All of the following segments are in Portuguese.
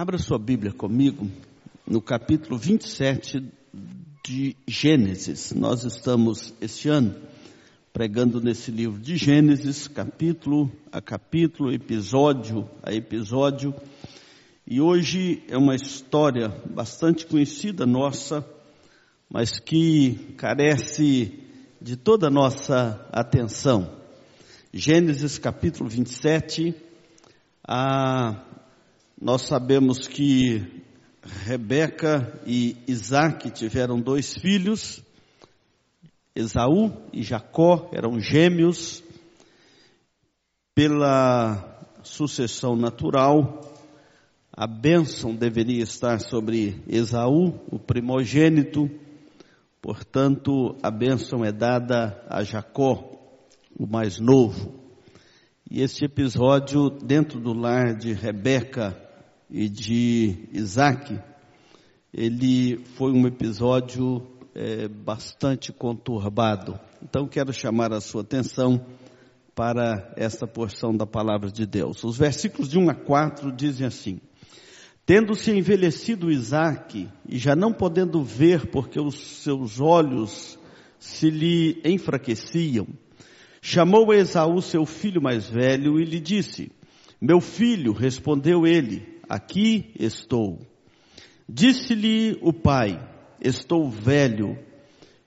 Abra sua Bíblia comigo no capítulo 27 de Gênesis. Nós estamos este ano pregando nesse livro de Gênesis, capítulo a capítulo, episódio a episódio. E hoje é uma história bastante conhecida nossa, mas que carece de toda a nossa atenção. Gênesis capítulo 27, a nós sabemos que Rebeca e Isaac tiveram dois filhos, Esaú e Jacó eram gêmeos. Pela sucessão natural, a bênção deveria estar sobre Esaú, o primogênito, portanto, a bênção é dada a Jacó, o mais novo. E este episódio, dentro do lar de Rebeca e de Isaac, ele foi um episódio é, bastante conturbado. Então quero chamar a sua atenção para esta porção da palavra de Deus. Os versículos de 1 a 4 dizem assim: Tendo-se envelhecido Isaac, e já não podendo ver porque os seus olhos se lhe enfraqueciam, chamou Esaú seu filho mais velho e lhe disse: Meu filho, respondeu ele, Aqui estou. Disse-lhe o pai: Estou velho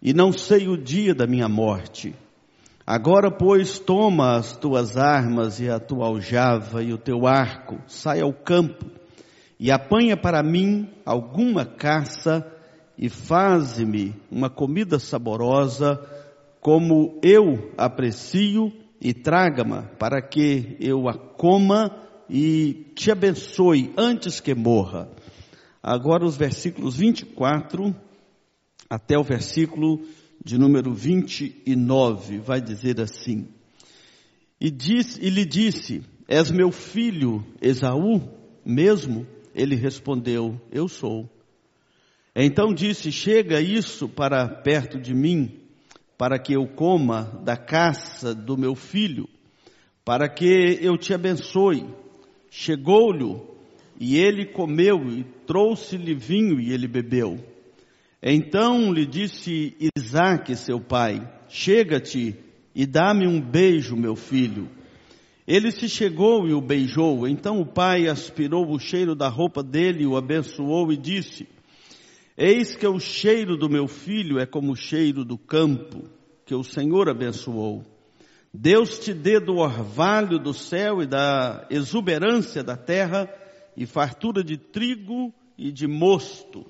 e não sei o dia da minha morte. Agora, pois, toma as tuas armas e a tua aljava e o teu arco, sai ao campo e apanha para mim alguma caça e faze-me uma comida saborosa, como eu aprecio, e traga-me para que eu a coma e te abençoe antes que morra. Agora os versículos 24 até o versículo de número 29 vai dizer assim: E, diz, e lhe disse: És meu filho Esaú mesmo? Ele respondeu: Eu sou. Então disse: Chega isso para perto de mim, para que eu coma da caça do meu filho, para que eu te abençoe. Chegou-lhe e ele comeu e trouxe-lhe vinho e ele bebeu. Então lhe disse Isaac, seu pai, chega-te e dá-me um beijo, meu filho. Ele se chegou e o beijou. Então o pai aspirou o cheiro da roupa dele, o abençoou e disse: Eis que o cheiro do meu filho é como o cheiro do campo, que o Senhor abençoou. Deus te dê do orvalho do céu e da exuberância da terra e fartura de trigo e de mosto.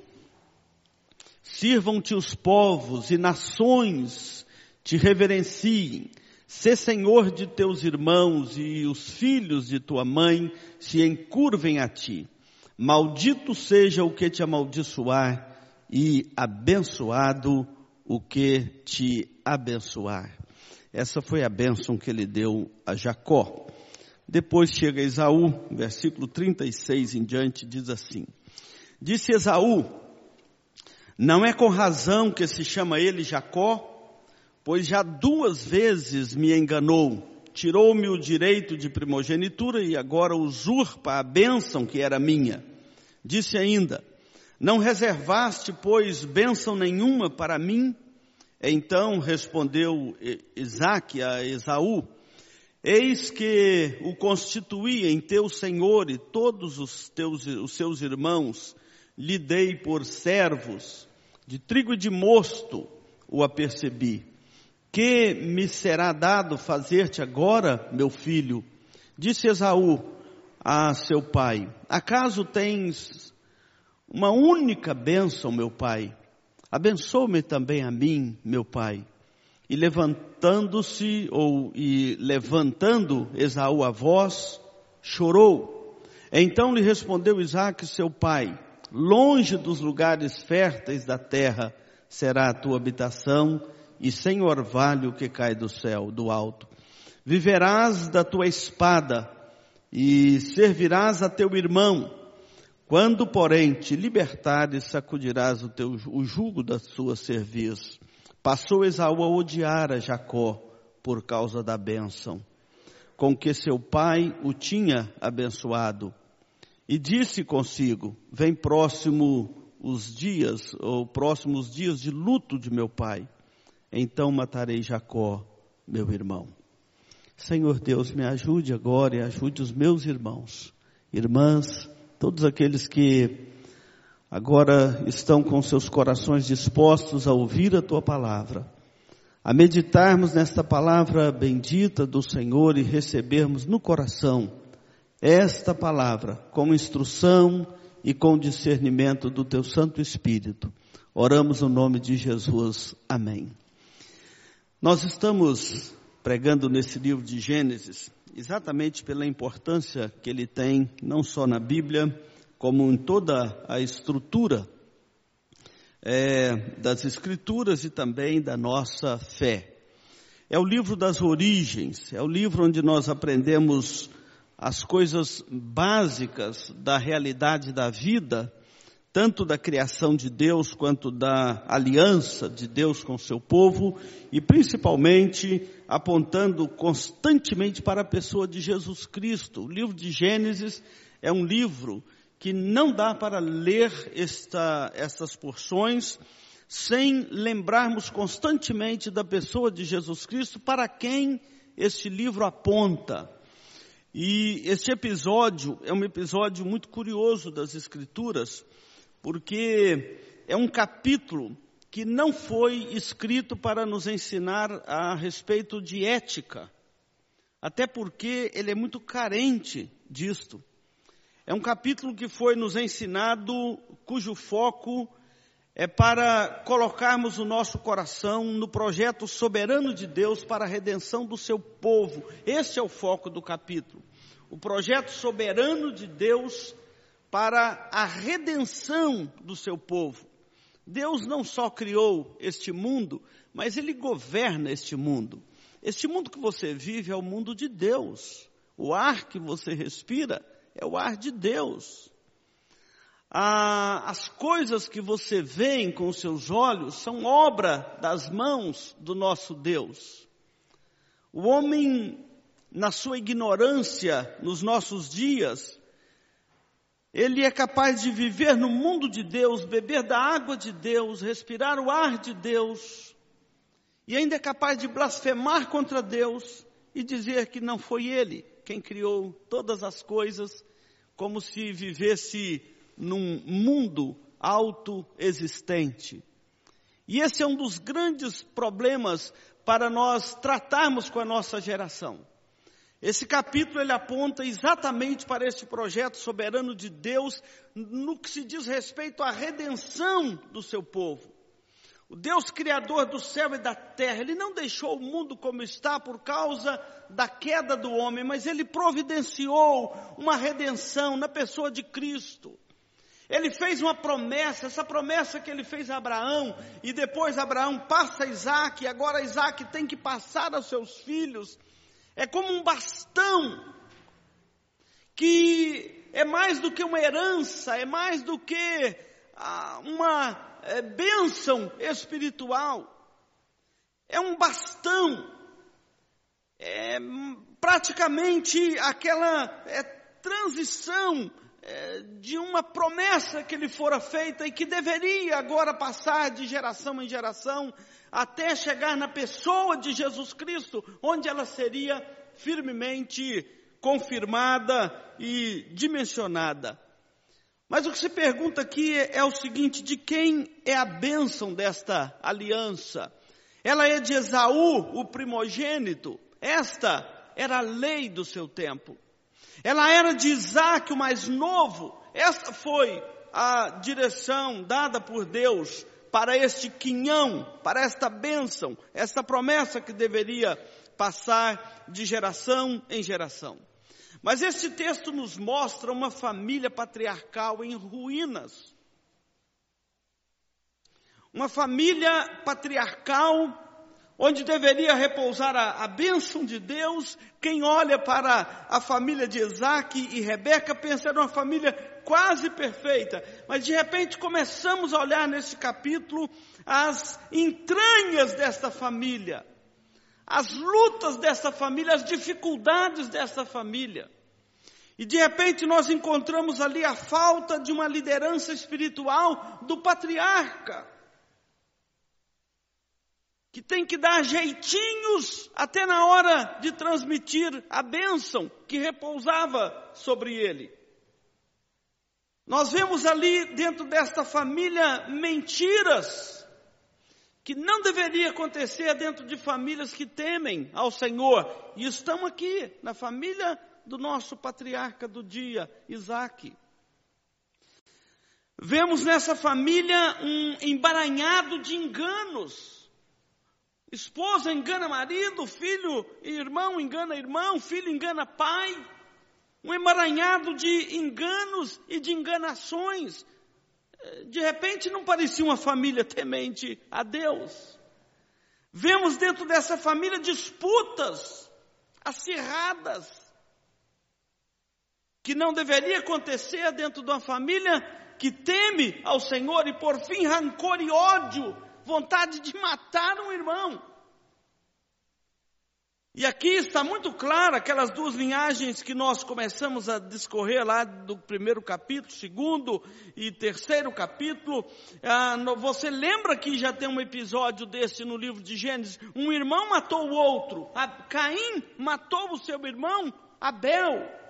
Sirvam-te os povos e nações te reverenciem. Sê senhor de teus irmãos e os filhos de tua mãe se encurvem a ti. Maldito seja o que te amaldiçoar e abençoado o que te abençoar. Essa foi a bênção que ele deu a Jacó. Depois chega Esaú, versículo 36 em diante, diz assim: Disse Esaú: Não é com razão que se chama ele Jacó, pois já duas vezes me enganou, tirou-me o direito de primogenitura e agora usurpa a bênção que era minha. Disse ainda: Não reservaste, pois, bênção nenhuma para mim? Então respondeu Isaac a Esaú, Eis que o constituí em teu senhor e todos os, teus, os seus irmãos lhe dei por servos, de trigo e de mosto o apercebi. Que me será dado fazer-te agora, meu filho? Disse Esaú a seu pai, acaso tens uma única bênção, meu pai? Abençoe-me também a mim, meu pai. E levantando-se, ou e levantando Esaú a voz, chorou. Então lhe respondeu Isaac, seu pai, longe dos lugares férteis da terra será a tua habitação, e sem orvalho que cai do céu, do alto. Viverás da tua espada, e servirás a teu irmão, quando, porém, te libertares, sacudirás o, teu, o jugo da sua cerviz. Passou Esaú a odiar a Jacó por causa da bênção, com que seu pai o tinha abençoado. E disse consigo: Vem próximo os dias, ou próximos dias de luto de meu pai. Então matarei Jacó, meu irmão. Senhor Deus, me ajude agora e ajude os meus irmãos, irmãs, todos aqueles que agora estão com seus corações dispostos a ouvir a tua palavra, a meditarmos nesta palavra bendita do Senhor e recebermos no coração esta palavra como instrução e com discernimento do teu Santo Espírito. Oramos no nome de Jesus. Amém. Nós estamos pregando nesse livro de Gênesis, exatamente pela importância que ele tem, não só na Bíblia, como em toda a estrutura é, das Escrituras e também da nossa fé. É o livro das origens, é o livro onde nós aprendemos as coisas básicas da realidade da vida tanto da criação de Deus quanto da aliança de Deus com seu povo e principalmente apontando constantemente para a pessoa de Jesus Cristo. O livro de Gênesis é um livro que não dá para ler esta, estas porções sem lembrarmos constantemente da pessoa de Jesus Cristo para quem este livro aponta. E este episódio é um episódio muito curioso das Escrituras, porque é um capítulo que não foi escrito para nos ensinar a respeito de ética, até porque ele é muito carente disto. É um capítulo que foi nos ensinado, cujo foco é para colocarmos o nosso coração no projeto soberano de Deus para a redenção do seu povo. Este é o foco do capítulo. O projeto soberano de Deus para a redenção do seu povo. Deus não só criou este mundo, mas Ele governa este mundo. Este mundo que você vive é o mundo de Deus. O ar que você respira é o ar de Deus. as coisas que você vê com os seus olhos são obra das mãos do nosso Deus. O homem, na sua ignorância nos nossos dias, ele é capaz de viver no mundo de Deus, beber da água de Deus, respirar o ar de Deus, e ainda é capaz de blasfemar contra Deus e dizer que não foi ele quem criou todas as coisas, como se vivesse num mundo autoexistente. E esse é um dos grandes problemas para nós tratarmos com a nossa geração. Esse capítulo ele aponta exatamente para esse projeto soberano de Deus no que se diz respeito à redenção do seu povo. O Deus criador do céu e da terra, ele não deixou o mundo como está por causa da queda do homem, mas ele providenciou uma redenção na pessoa de Cristo. Ele fez uma promessa, essa promessa que ele fez a Abraão, e depois Abraão passa a Isaac, e agora Isaac tem que passar aos seus filhos. É como um bastão que é mais do que uma herança, é mais do que ah, uma é, bênção espiritual. É um bastão. É praticamente aquela é, transição é, de uma promessa que lhe fora feita e que deveria agora passar de geração em geração até chegar na pessoa de Jesus Cristo, onde ela seria firmemente confirmada e dimensionada. Mas o que se pergunta aqui é o seguinte: de quem é a bênção desta aliança? Ela é de Esaú, o primogênito. Esta era a lei do seu tempo. Ela era de Isaac, o mais novo. Esta foi a direção dada por Deus para este quinhão, para esta bênção, esta promessa que deveria passar de geração em geração. Mas este texto nos mostra uma família patriarcal em ruínas. Uma família patriarcal onde deveria repousar a, a bênção de Deus. Quem olha para a família de Isaac e Rebeca pensa em uma família quase perfeita, mas de repente começamos a olhar nesse capítulo as entranhas desta família, as lutas desta família, as dificuldades desta família. E de repente nós encontramos ali a falta de uma liderança espiritual do patriarca, que tem que dar jeitinhos até na hora de transmitir a bênção que repousava sobre ele. Nós vemos ali dentro desta família mentiras que não deveria acontecer dentro de famílias que temem ao Senhor. E estamos aqui na família do nosso patriarca do dia, Isaac. Vemos nessa família um embaranhado de enganos. Esposa engana marido, filho e irmão engana irmão, filho engana pai. Um emaranhado de enganos e de enganações. De repente não parecia uma família temente a Deus. Vemos dentro dessa família disputas acirradas que não deveria acontecer dentro de uma família que teme ao Senhor e por fim rancor e ódio, vontade de matar um irmão. E aqui está muito claro aquelas duas linhagens que nós começamos a discorrer lá do primeiro capítulo, segundo e terceiro capítulo. Ah, você lembra que já tem um episódio desse no livro de Gênesis? Um irmão matou o outro. Caim matou o seu irmão Abel.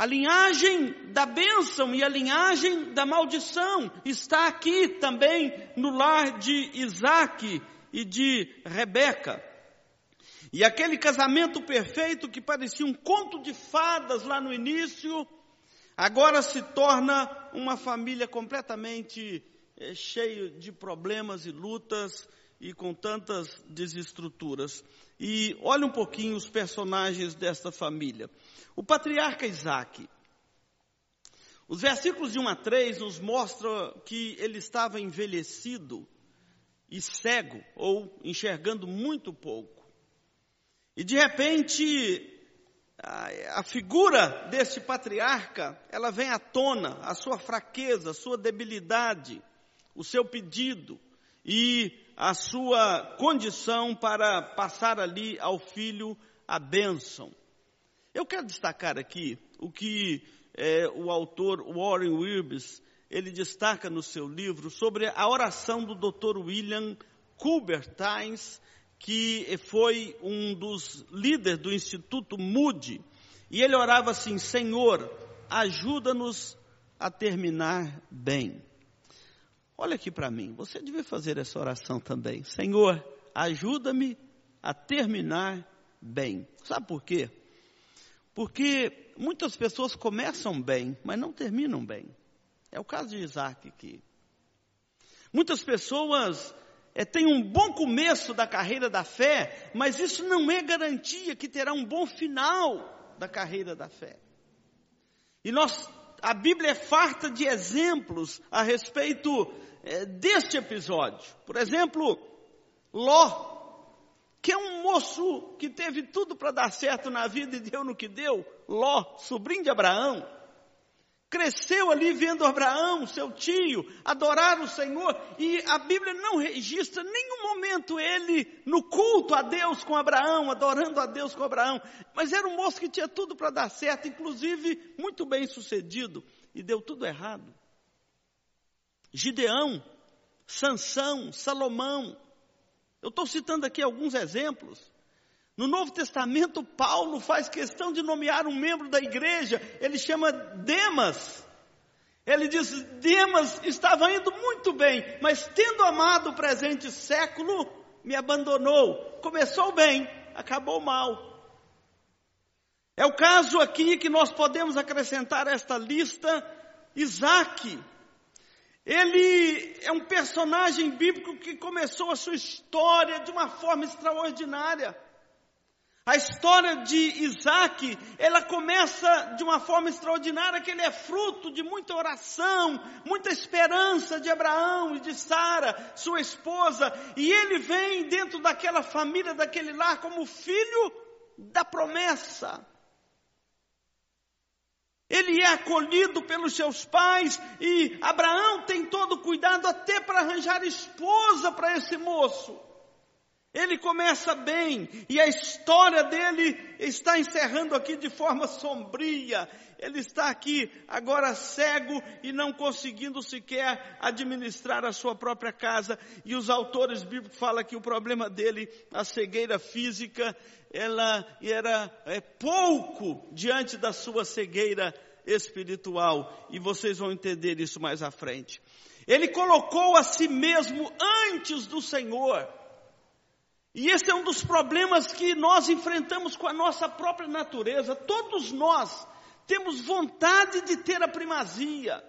A linhagem da bênção e a linhagem da maldição está aqui também no lar de Isaac e de Rebeca. E aquele casamento perfeito que parecia um conto de fadas lá no início, agora se torna uma família completamente é, cheia de problemas e lutas e com tantas desestruturas. E olha um pouquinho os personagens desta família. O patriarca Isaac. Os versículos de 1 a 3 nos mostram que ele estava envelhecido e cego, ou enxergando muito pouco. E de repente, a, a figura desse patriarca, ela vem à tona, a sua fraqueza, a sua debilidade, o seu pedido e a sua condição para passar ali ao filho a bênção. Eu quero destacar aqui o que é, o autor Warren Wilbes ele destaca no seu livro sobre a oração do Dr. William Coubertines, que foi um dos líderes do Instituto Moody, e ele orava assim: Senhor, ajuda-nos a terminar bem. Olha aqui para mim, você deve fazer essa oração também. Senhor, ajuda-me a terminar bem. Sabe por quê? Porque muitas pessoas começam bem, mas não terminam bem. É o caso de Isaac aqui. Muitas pessoas é, têm um bom começo da carreira da fé, mas isso não é garantia que terá um bom final da carreira da fé. E nós, a Bíblia é farta de exemplos a respeito é, deste episódio. Por exemplo, Ló que é um moço que teve tudo para dar certo na vida e deu no que deu, Ló, sobrinho de Abraão, cresceu ali vendo Abraão, seu tio, adorar o Senhor, e a Bíblia não registra nenhum momento ele no culto a Deus com Abraão, adorando a Deus com Abraão, mas era um moço que tinha tudo para dar certo, inclusive muito bem sucedido, e deu tudo errado. Gideão, Sansão, Salomão, eu estou citando aqui alguns exemplos. No Novo Testamento, Paulo faz questão de nomear um membro da igreja, ele chama Demas. Ele diz: Demas estava indo muito bem, mas tendo amado o presente século, me abandonou. Começou bem, acabou mal. É o caso aqui que nós podemos acrescentar a esta lista Isaac, ele é um personagem bíblico que começou a sua história de uma forma extraordinária. A história de Isaac, ela começa de uma forma extraordinária, que ele é fruto de muita oração, muita esperança de Abraão e de Sara, sua esposa, e ele vem dentro daquela família, daquele lar, como filho da promessa. Ele é acolhido pelos seus pais e Abraão tem todo o cuidado até para arranjar esposa para esse moço. Ele começa bem e a história dele está encerrando aqui de forma sombria. Ele está aqui agora cego e não conseguindo sequer administrar a sua própria casa. E os autores bíblicos falam que o problema dele, a cegueira física, ela era é, pouco diante da sua cegueira espiritual. E vocês vão entender isso mais à frente. Ele colocou a si mesmo antes do Senhor. E esse é um dos problemas que nós enfrentamos com a nossa própria natureza. Todos nós temos vontade de ter a primazia,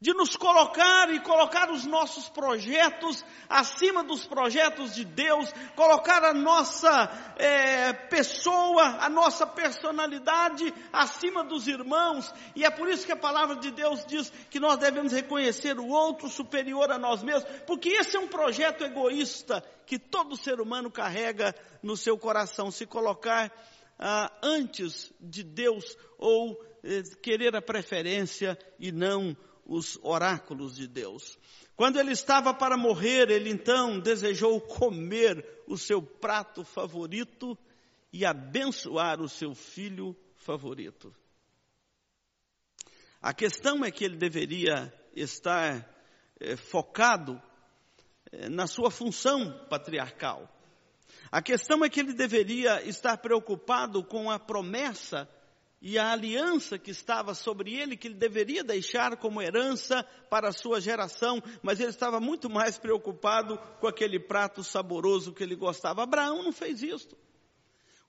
de nos colocar e colocar os nossos projetos acima dos projetos de Deus, colocar a nossa é, pessoa, a nossa personalidade acima dos irmãos, e é por isso que a palavra de Deus diz que nós devemos reconhecer o outro superior a nós mesmos, porque esse é um projeto egoísta que todo ser humano carrega no seu coração, se colocar ah, antes de Deus ou eh, querer a preferência e não os oráculos de Deus. Quando ele estava para morrer, ele então desejou comer o seu prato favorito e abençoar o seu filho favorito. A questão é que ele deveria estar eh, focado eh, na sua função patriarcal. A questão é que ele deveria estar preocupado com a promessa e a aliança que estava sobre ele, que ele deveria deixar como herança para a sua geração, mas ele estava muito mais preocupado com aquele prato saboroso que ele gostava. Abraão não fez isso.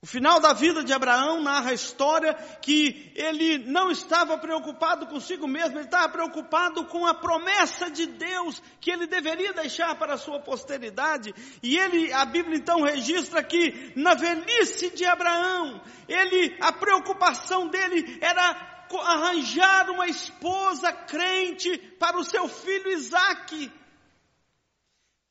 O final da vida de Abraão narra a história que ele não estava preocupado consigo mesmo, ele estava preocupado com a promessa de Deus que ele deveria deixar para a sua posteridade. E ele, a Bíblia então registra que na velhice de Abraão, ele, a preocupação dele era arranjar uma esposa crente para o seu filho Isaque.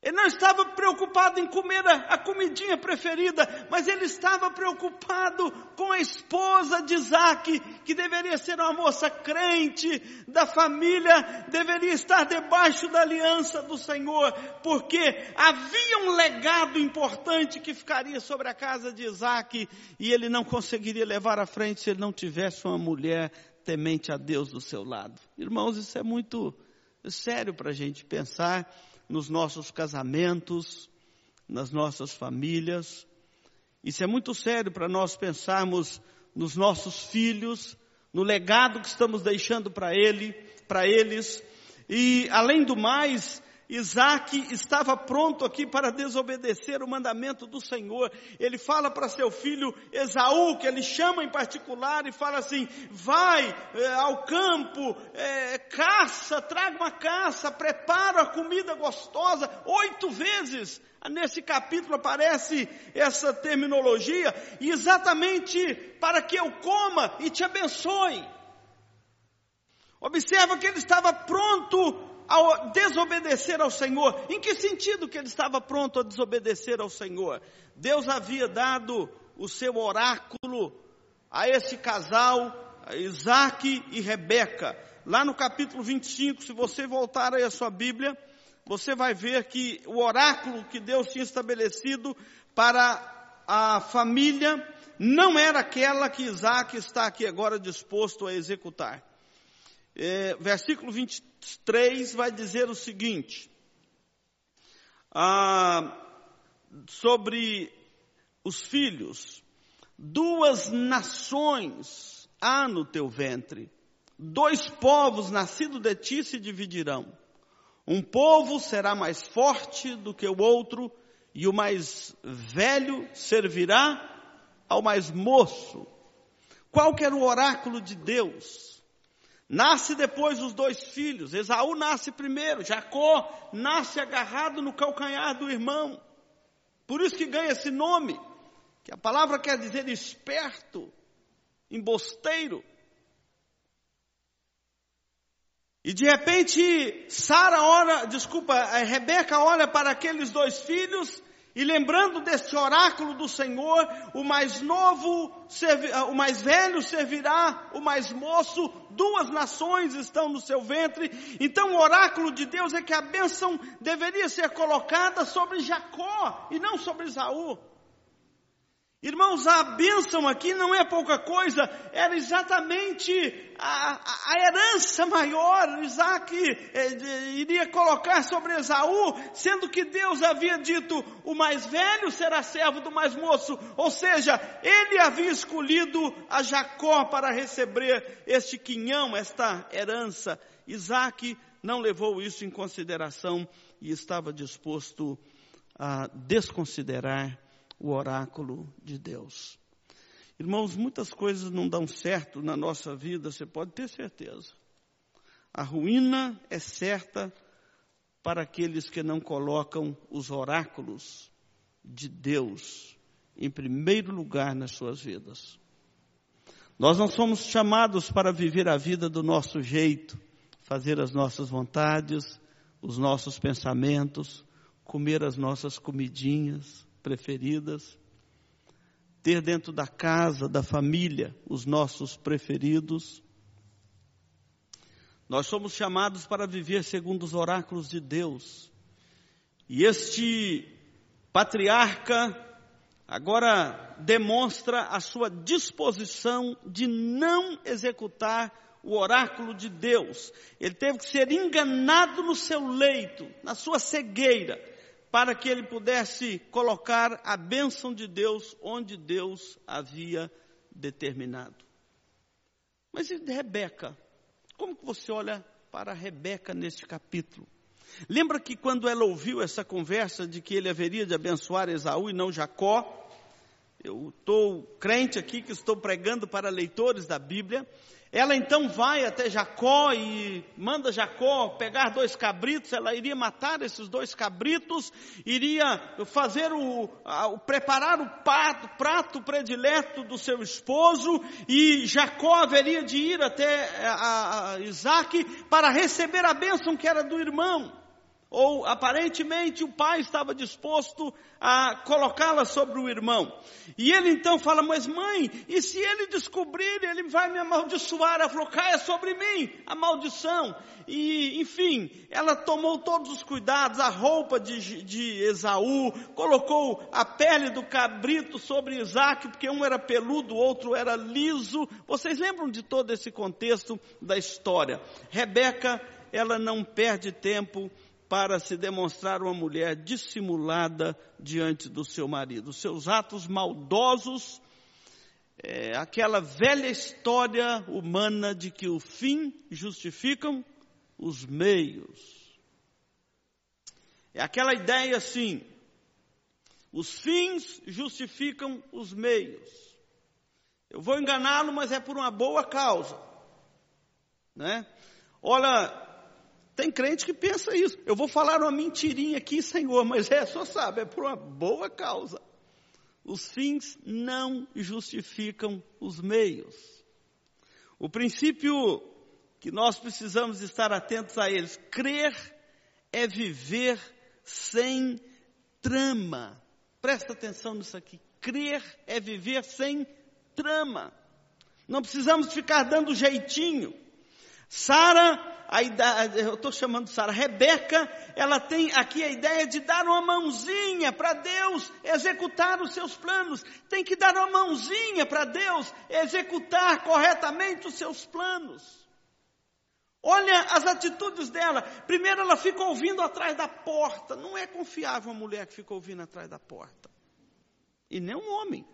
Ele não estava preocupado em comer a, a, comidinha preferida, mas ele estava preocupado com a esposa de Isaac, que deveria ser uma moça crente da família, deveria estar debaixo da aliança do Senhor, porque havia um legado importante que ficaria sobre a casa de Isaac e ele não conseguiria levar à frente se ele não tivesse uma mulher temente a Deus do seu lado. Irmãos, isso é muito sério para a gente pensar nos nossos casamentos, nas nossas famílias. Isso é muito sério para nós pensarmos nos nossos filhos, no legado que estamos deixando para ele, para eles. E além do mais, Isaac estava pronto aqui para desobedecer o mandamento do Senhor. Ele fala para seu filho Esaú, que ele chama em particular, e fala assim: vai é, ao campo, é, caça, traga uma caça, prepara a comida gostosa. Oito vezes nesse capítulo aparece essa terminologia, exatamente para que eu coma e te abençoe. Observa que ele estava pronto ao desobedecer ao Senhor. Em que sentido que ele estava pronto a desobedecer ao Senhor? Deus havia dado o seu oráculo a esse casal, Isaac e Rebeca. Lá no capítulo 25, se você voltar aí a sua Bíblia, você vai ver que o oráculo que Deus tinha estabelecido para a família não era aquela que Isaac está aqui agora disposto a executar. É, versículo 23 vai dizer o seguinte, ah, sobre os filhos, duas nações há no teu ventre, dois povos nascidos de ti se dividirão. Um povo será mais forte do que o outro, e o mais velho servirá ao mais moço. Qual que era o oráculo de Deus? Nasce depois os dois filhos. Esaú nasce primeiro. Jacó nasce agarrado no calcanhar do irmão. Por isso que ganha esse nome, que a palavra quer dizer esperto, embosteiro. E de repente, Sara olha, desculpa, Rebeca olha para aqueles dois filhos E lembrando deste oráculo do Senhor, o mais novo, o mais velho servirá o mais moço, duas nações estão no seu ventre. Então o oráculo de Deus é que a bênção deveria ser colocada sobre Jacó e não sobre Isaú. Irmãos, a bênção aqui não é pouca coisa, era exatamente a, a, herança maior. Isaac eh, iria colocar sobre Esaú, sendo que Deus havia dito: o mais velho será servo do mais moço. Ou seja, ele havia escolhido a Jacó para receber este quinhão, esta herança. Isaac não levou isso em consideração e estava disposto a desconsiderar o oráculo de Deus. Irmãos, muitas coisas não dão certo na nossa vida, você pode ter certeza. A ruína é certa para aqueles que não colocam os oráculos de Deus em primeiro lugar nas suas vidas. Nós não somos chamados para viver a vida do nosso jeito, fazer as nossas vontades, os nossos pensamentos, comer as nossas comidinhas preferidas, ter dentro da casa, da família, os nossos preferidos. Nós somos chamados para viver segundo os oráculos de Deus. E este patriarca agora demonstra a sua disposição de não executar o oráculo de Deus. Ele teve que ser enganado no seu leito, na sua cegueira para que ele pudesse colocar a bênção de Deus onde Deus havia determinado. Mas e Rebeca? Como que você olha para Rebeca neste capítulo? Lembra que quando ela ouviu essa conversa de que ele haveria de abençoar Esaú e não Jacó, eu estou crente aqui que estou pregando para leitores da Bíblia, ela então vai até Jacó e manda Jacó pegar dois cabritos, ela iria matar esses dois cabritos, iria fazer o, o preparar o prato, prato predileto do seu esposo, e Jacó haveria de ir até a, a Isaac para receber a bênção que era do irmão ou aparentemente o pai estava disposto a colocá-la sobre o irmão. E ele então fala: Mas mãe, e se ele descobrir, ele vai me amaldiçoar? Ela falou: Caia sobre mim a maldição. E, enfim, ela tomou todos os cuidados, a roupa de, de Esaú, colocou a pele do cabrito sobre Isaac, porque um era peludo, o outro era liso. Vocês lembram de todo esse contexto da história? Rebeca, ela não perde tempo para se demonstrar uma mulher dissimulada diante do seu marido. Seus atos maldosos, é, aquela velha história humana de que o fim justificam os meios. É aquela ideia assim, os fins justificam os meios. Eu vou enganá-lo, mas é por uma boa causa. Né? Olha, tem crente que pensa isso. Eu vou falar uma mentirinha aqui, Senhor, mas é, só sabe, é por uma boa causa. Os fins não justificam os meios. O princípio que nós precisamos estar atentos a eles, crer é viver sem trama. Presta atenção nisso aqui. Crer é viver sem trama. Não precisamos ficar dando jeitinho. Sara a ideia, eu estou chamando Sara, Rebeca, ela tem aqui a ideia de dar uma mãozinha para Deus executar os seus planos. Tem que dar uma mãozinha para Deus executar corretamente os seus planos. Olha as atitudes dela. Primeiro, ela fica ouvindo atrás da porta. Não é confiável uma mulher que fica ouvindo atrás da porta. E nem um homem.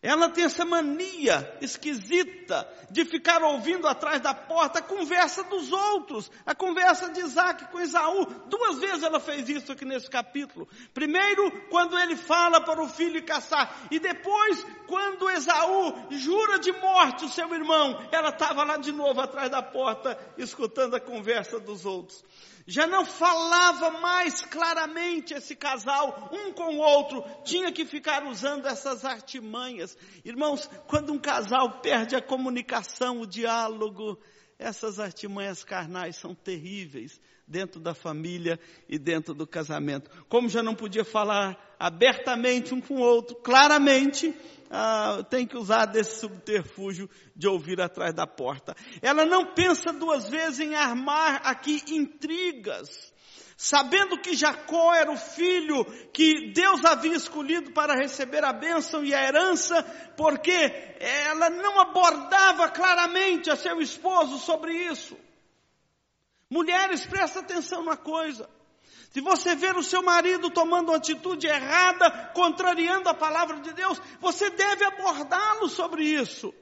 Ela tem essa mania esquisita de ficar ouvindo atrás da porta a conversa dos outros, a conversa de Isaac com Esaú. Duas vezes ela fez isso aqui nesse capítulo. Primeiro, quando ele fala para o filho caçar, e depois, quando Esaú jura de morte o seu irmão, ela estava lá de novo atrás da porta, escutando a conversa dos outros já não falava mais claramente esse casal, um com o outro, tinha que ficar usando essas artimanhas. Irmãos, quando um casal perde a comunicação, o diálogo, essas artimanhas carnais são terríveis dentro da família e dentro do casamento. Como já não podia falar abertamente um com o outro, claramente, ah, tem que usar desse subterfúgio de ouvir atrás da porta. Ela não pensa duas vezes em armar aqui intrigas sabendo que Jacó era o filho que Deus havia escolhido para receber a bênção e a herança, porque ela não abordava claramente a seu esposo sobre isso. Mulheres, presta atenção numa coisa. Se você ver o seu marido tomando uma atitude errada, contrariando a palavra de Deus, você deve abordá-lo sobre isso.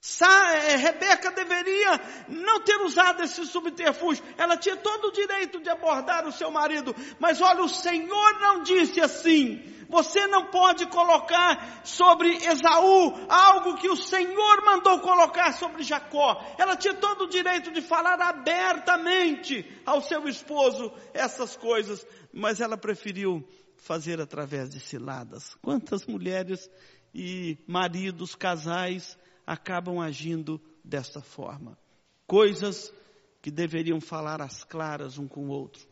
É, Rebeca deveria não ter usado esse subterfúgio. Ela tinha todo o direito de abordar o seu marido. Mas olha, o Senhor não disse assim. Você não pode colocar sobre Esaú algo que o Senhor mandou colocar sobre Jacó. Ela tinha todo o direito de falar abertamente ao seu esposo essas coisas. Mas ela preferiu fazer através de ciladas. Quantas mulheres e maridos, casais, acabam agindo desta forma. Coisas que deveriam falar às claras um com o outro,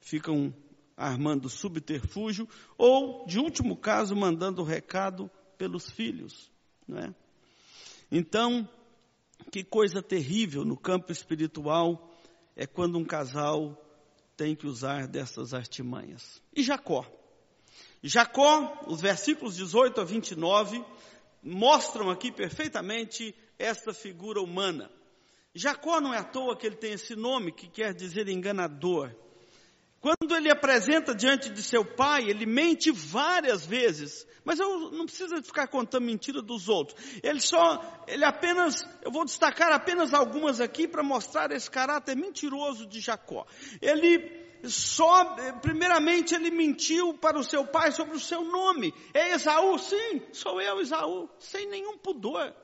ficam armando subterfúgio ou, de último caso, mandando recado pelos filhos, não é? Então, que coisa terrível no campo espiritual é quando um casal tem que usar dessas artimanhas. E Jacó? Jacó, os versículos 18 a 29, mostram aqui perfeitamente esta figura humana. Jacó não é à toa que ele tem esse nome, que quer dizer enganador. Quando ele apresenta diante de seu pai, ele mente várias vezes, mas eu não precisa ficar contando mentira dos outros. Ele só, ele apenas, eu vou destacar apenas algumas aqui para mostrar esse caráter mentiroso de Jacó. Ele só, primeiramente, ele mentiu para o seu pai sobre o seu nome. É Esaú? Sim, sou eu, Esaú, sem nenhum pudor.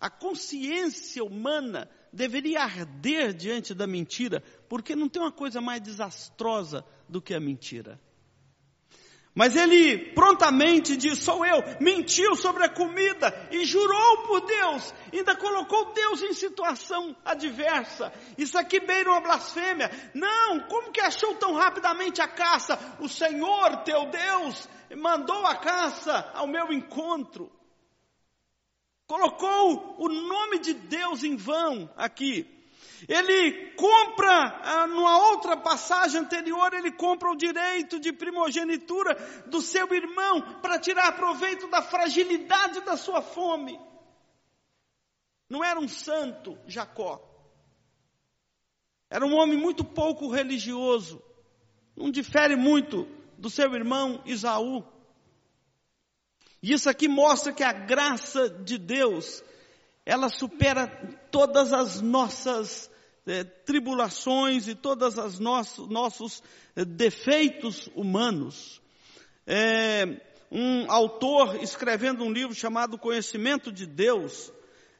A consciência humana deveria arder diante da mentira, porque não tem uma coisa mais desastrosa do que a mentira. Mas ele prontamente disse: Sou eu, mentiu sobre a comida e jurou por Deus, ainda colocou Deus em situação adversa. Isso aqui beira uma blasfêmia. Não, como que achou tão rapidamente a caça? O Senhor teu Deus mandou a caça ao meu encontro. Colocou o nome de Deus em vão aqui. Ele compra, ah, numa outra passagem anterior, ele compra o direito de primogenitura do seu irmão para tirar proveito da fragilidade da sua fome. Não era um santo, Jacó. Era um homem muito pouco religioso. Não difere muito do seu irmão Isaú. E isso aqui mostra que a graça de Deus, ela supera todas as nossas é, tribulações e todos os nossos, nossos é, defeitos humanos. É, um autor escrevendo um livro chamado Conhecimento de Deus,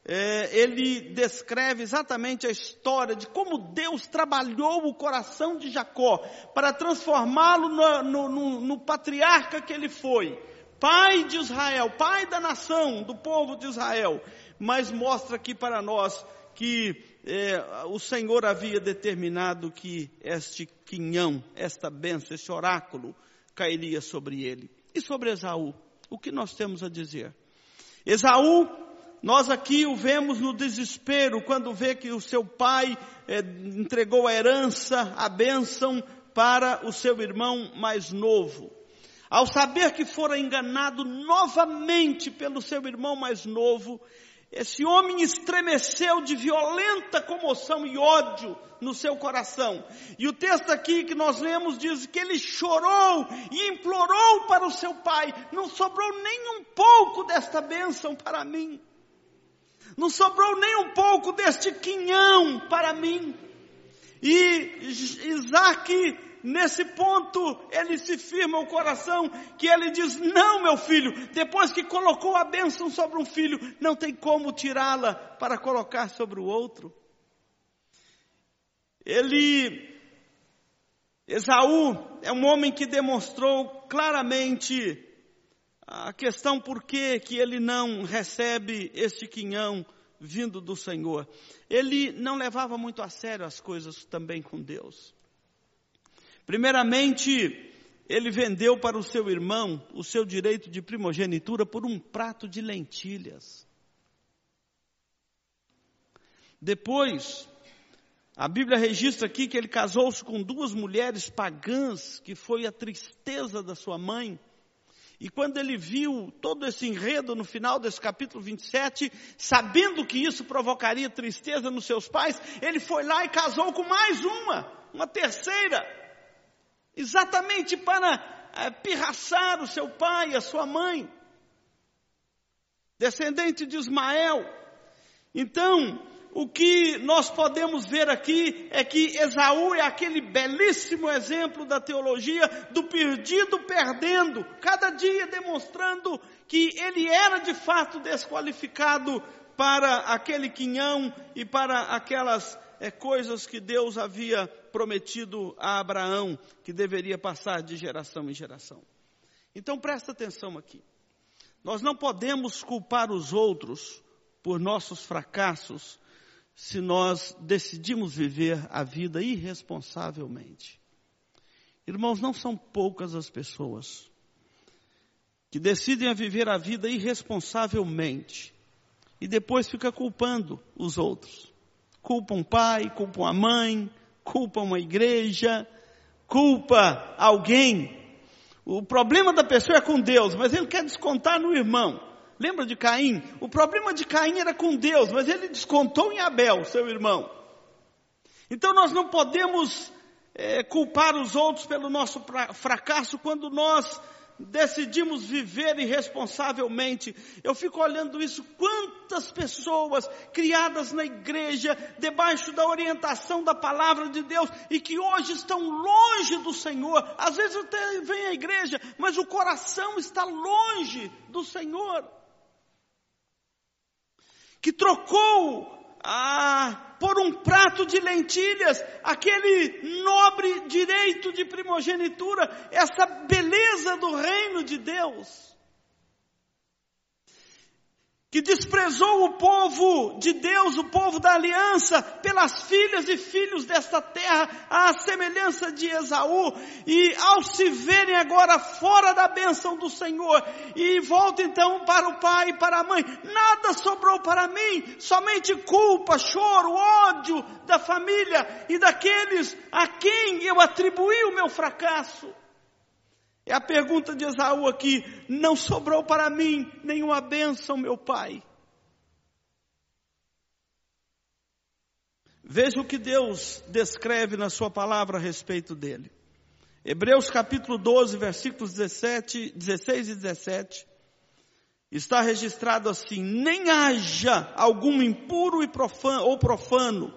é, ele descreve exatamente a história de como Deus trabalhou o coração de Jacó para transformá-lo no, no, no, no patriarca que ele foi, pai de Israel, pai da nação, do povo de Israel, mas mostra aqui para nós que é, o Senhor havia determinado que este quinhão, esta benção, esse oráculo, cairia sobre ele. E sobre Esaú, o que nós temos a dizer? Esaú, nós aqui o vemos no desespero, quando vê que o seu pai é, entregou a herança, a bênção para o seu irmão mais novo. Ao saber que fora enganado novamente pelo seu irmão mais novo, esse homem estremeceu de violenta comoção e ódio no seu coração. E o texto aqui que nós lemos diz que ele chorou e implorou para o seu pai: não sobrou nem um pouco desta bênção para mim. Não sobrou nem um pouco deste quinhão para mim. E Isaac nesse ponto ele se firma o coração que ele diz: Não, meu filho, depois que colocou a bênção sobre um filho, não tem como tirá-la para colocar sobre o outro. Ele, Esaú, é um homem que demonstrou claramente a questão por que, que ele não recebe este quinhão vindo do Senhor. Ele não levava muito a sério as coisas também com Deus. Primeiramente, ele vendeu para o seu irmão o seu direito de primogenitura por um prato de lentilhas. Depois, a Bíblia registra aqui que ele casou-se com duas mulheres pagãs, que foi a tristeza da sua mãe. E quando ele viu todo esse enredo no final desse capítulo 27, sabendo que isso provocaria tristeza nos seus pais, ele foi lá e casou com mais uma, uma terceira, exatamente para é, pirraçar o seu pai a sua mãe, descendente de Ismael. Então, o que nós podemos ver aqui é que Esaú é aquele belíssimo exemplo da teologia do perdido perdendo, cada dia demonstrando que ele era de fato desqualificado para aquele quinhão e para aquelas é, coisas que Deus havia prometido a Abraão, que deveria passar de geração em geração. Então presta atenção aqui. Nós não podemos culpar os outros por nossos fracassos se nós decidimos viver a vida irresponsavelmente. Irmãos, não são poucas as pessoas que decidem a viver a vida irresponsavelmente e depois fica culpando os outros. Culpam o pai, culpam a mãe, culpam a igreja, culpa alguém. O problema da pessoa é com Deus, mas ele quer descontar no irmão. Lembra de Caim? O problema de Caim era com Deus, mas ele descontou em Abel, seu irmão. Então nós não podemos é, culpar os outros pelo nosso fracasso quando nós decidimos viver irresponsavelmente. Eu fico olhando isso, quantas pessoas criadas na igreja, debaixo da orientação da palavra de Deus, e que hoje estão longe do Senhor. Às vezes até vem à igreja, mas o coração está longe do Senhor que trocou ah, por um prato de lentilhas aquele nobre direito de primogenitura, essa beleza do reino de Deus que desprezou o povo de Deus, o povo da aliança, pelas filhas e filhos desta terra, à semelhança de Esaú, e ao se verem agora fora da bênção do Senhor, e volta então para o pai e para a mãe, nada sobrou para mim, somente culpa, choro, ódio da família e daqueles a quem eu atribuí o meu fracasso. É a pergunta de Esaú aqui: não sobrou para mim nenhuma bênção, meu pai. Veja o que Deus descreve na sua palavra a respeito dele. Hebreus capítulo 12, versículos 17, 16 e 17. Está registrado assim: nem haja algum impuro e profano, ou profano,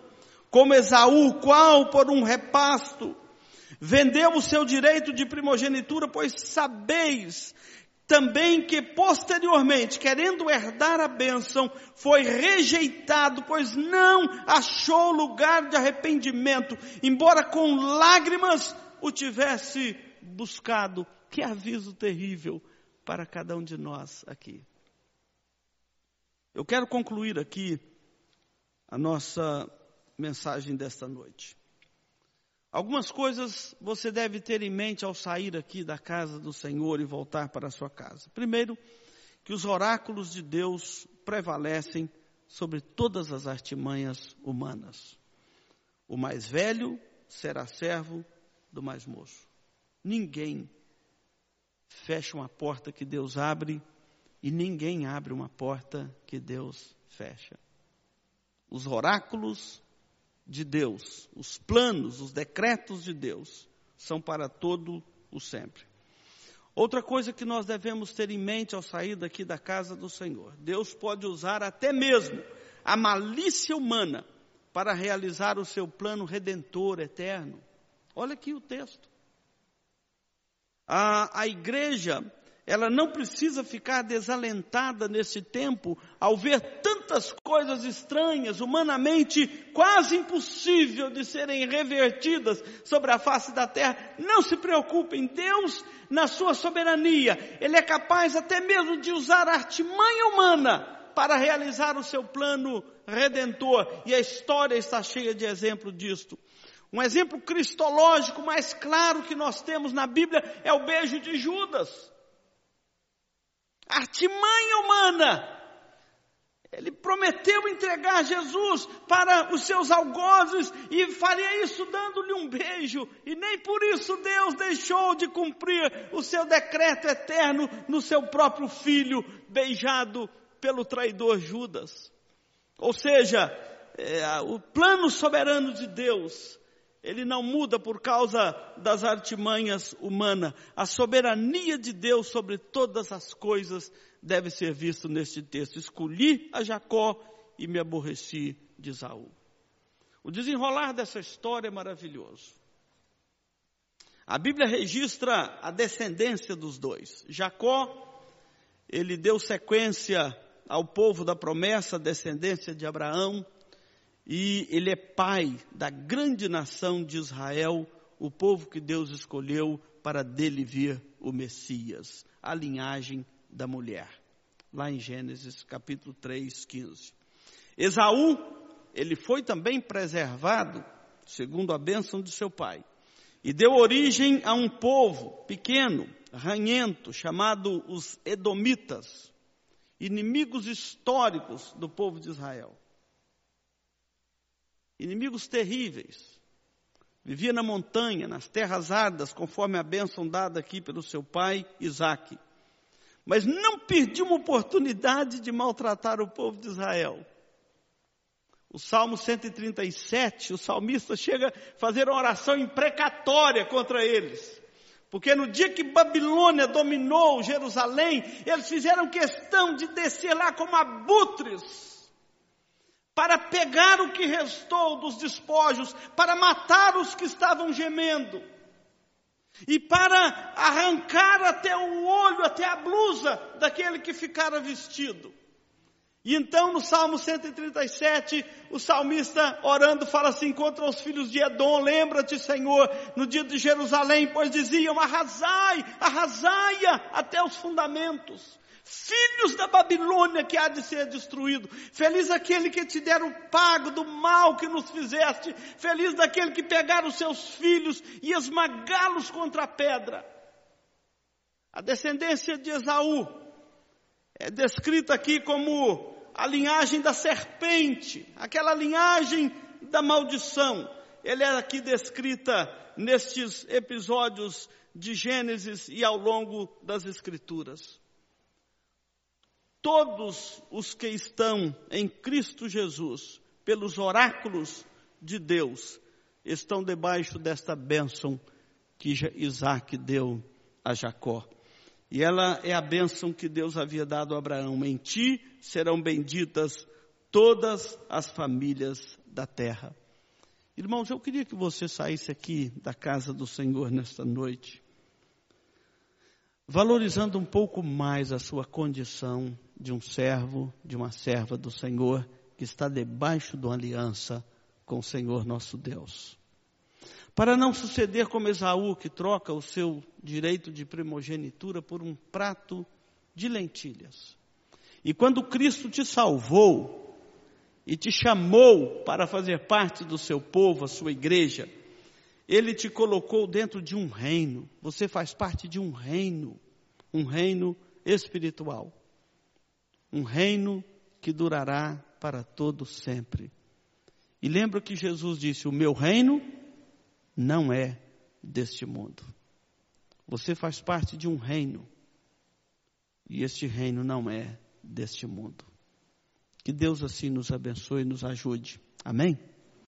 como Esaú, qual por um repasto vendeu o seu direito de primogenitura, pois sabeis também que posteriormente, querendo herdar a bênção, foi rejeitado, pois não achou lugar de arrependimento, embora com lágrimas o tivesse buscado. Que aviso terrível para cada um de nós aqui. Eu quero concluir aqui a nossa mensagem desta noite. Algumas coisas você deve ter em mente ao sair aqui da casa do Senhor e voltar para a sua casa. Primeiro, que os oráculos de Deus prevalecem sobre todas as artimanhas humanas. O mais velho será servo do mais moço. Ninguém fecha uma porta que Deus abre e ninguém abre uma porta que Deus fecha. Os oráculos de Deus, os planos, os decretos de Deus, são para todo o sempre. Outra coisa que nós devemos ter em mente ao sair daqui da casa do Senhor: Deus pode usar até mesmo a malícia humana para realizar o seu plano redentor eterno. Olha aqui o texto. A, a igreja ela não precisa ficar desalentada nesse tempo ao ver tantas coisas estranhas, humanamente quase impossível de serem revertidas sobre a face da terra. Não se preocupem, Deus, na sua soberania, Ele é capaz até mesmo de usar a artimanha humana para realizar o seu plano redentor. E a história está cheia de exemplo disto. Um exemplo cristológico mais claro que nós temos na Bíblia é o beijo de Judas. Artimanha humana ele prometeu entregar Jesus para os seus algozes e faria isso dando-lhe um beijo. E nem por isso Deus deixou de cumprir o seu decreto eterno no seu próprio filho, beijado pelo traidor Judas. Ou seja, é, o plano soberano de Deus ele não muda por causa das artimanhas humanas. A soberania de Deus sobre todas as coisas deve ser visto neste texto. Escolhi a Jacó e me aborreci de Isaú. O desenrolar dessa história é maravilhoso. A Bíblia registra a descendência dos dois. Jacó, ele deu sequência ao povo da promessa, descendência de Abraão, e ele é pai da grande nação de Israel, o povo que Deus escolheu para dele vir o Messias, a linhagem da mulher. Lá em Gênesis capítulo 3, 15. Esaú, ele foi também preservado, segundo a bênção de seu pai, e deu origem a um povo pequeno, ranhento, chamado os Edomitas, inimigos históricos do povo de Israel. Inimigos terríveis. Vivia na montanha, nas terras áridas, conforme a bênção dada aqui pelo seu pai Isaac mas não perdi uma oportunidade de maltratar o povo de Israel. O Salmo 137, o salmista chega a fazer uma oração imprecatória contra eles. Porque no dia que Babilônia dominou Jerusalém, eles fizeram questão de descer lá como abutres, para pegar o que restou dos despojos, para matar os que estavam gemendo e para arrancar até o olho, até a blusa daquele que ficara vestido. E então no Salmo 137, o salmista orando fala assim contra os filhos de Edom, lembra-te Senhor, no dia de Jerusalém, pois diziam, arrasai, arrasai até os fundamentos filhos da Babilônia que há de ser destruído. Feliz aquele que te der o pago do mal que nos fizeste. Feliz daquele que pegar os seus filhos e esmagá-los contra a pedra. A descendência de Esaú é descrita aqui como a linhagem da serpente, aquela linhagem da maldição. Ela é aqui descrita nestes episódios de Gênesis e ao longo das Escrituras todos os que estão em Cristo Jesus, pelos oráculos de Deus, estão debaixo desta bênção que Isaac deu a Jacó. E ela é a bênção que Deus havia dado a Abraão. Em ti serão benditas todas as famílias da terra. Irmãos, eu queria que você saísse aqui da casa do Senhor nesta noite, valorizando um pouco mais a sua condição de um servo, de uma serva do Senhor que está debaixo de uma aliança com o Senhor nosso Deus. Para não suceder como Esaú, que troca o seu direito de primogenitura por um prato de lentilhas. E quando Cristo te salvou e te chamou para fazer parte do seu povo, a sua igreja, ele te colocou dentro de um reino. Você faz parte de um reino, um reino espiritual um reino que durará para todo sempre. E lembra que Jesus disse: O meu reino não é deste mundo. Você faz parte de um reino, e este reino não é deste mundo. Que Deus assim nos abençoe e nos ajude. Amém?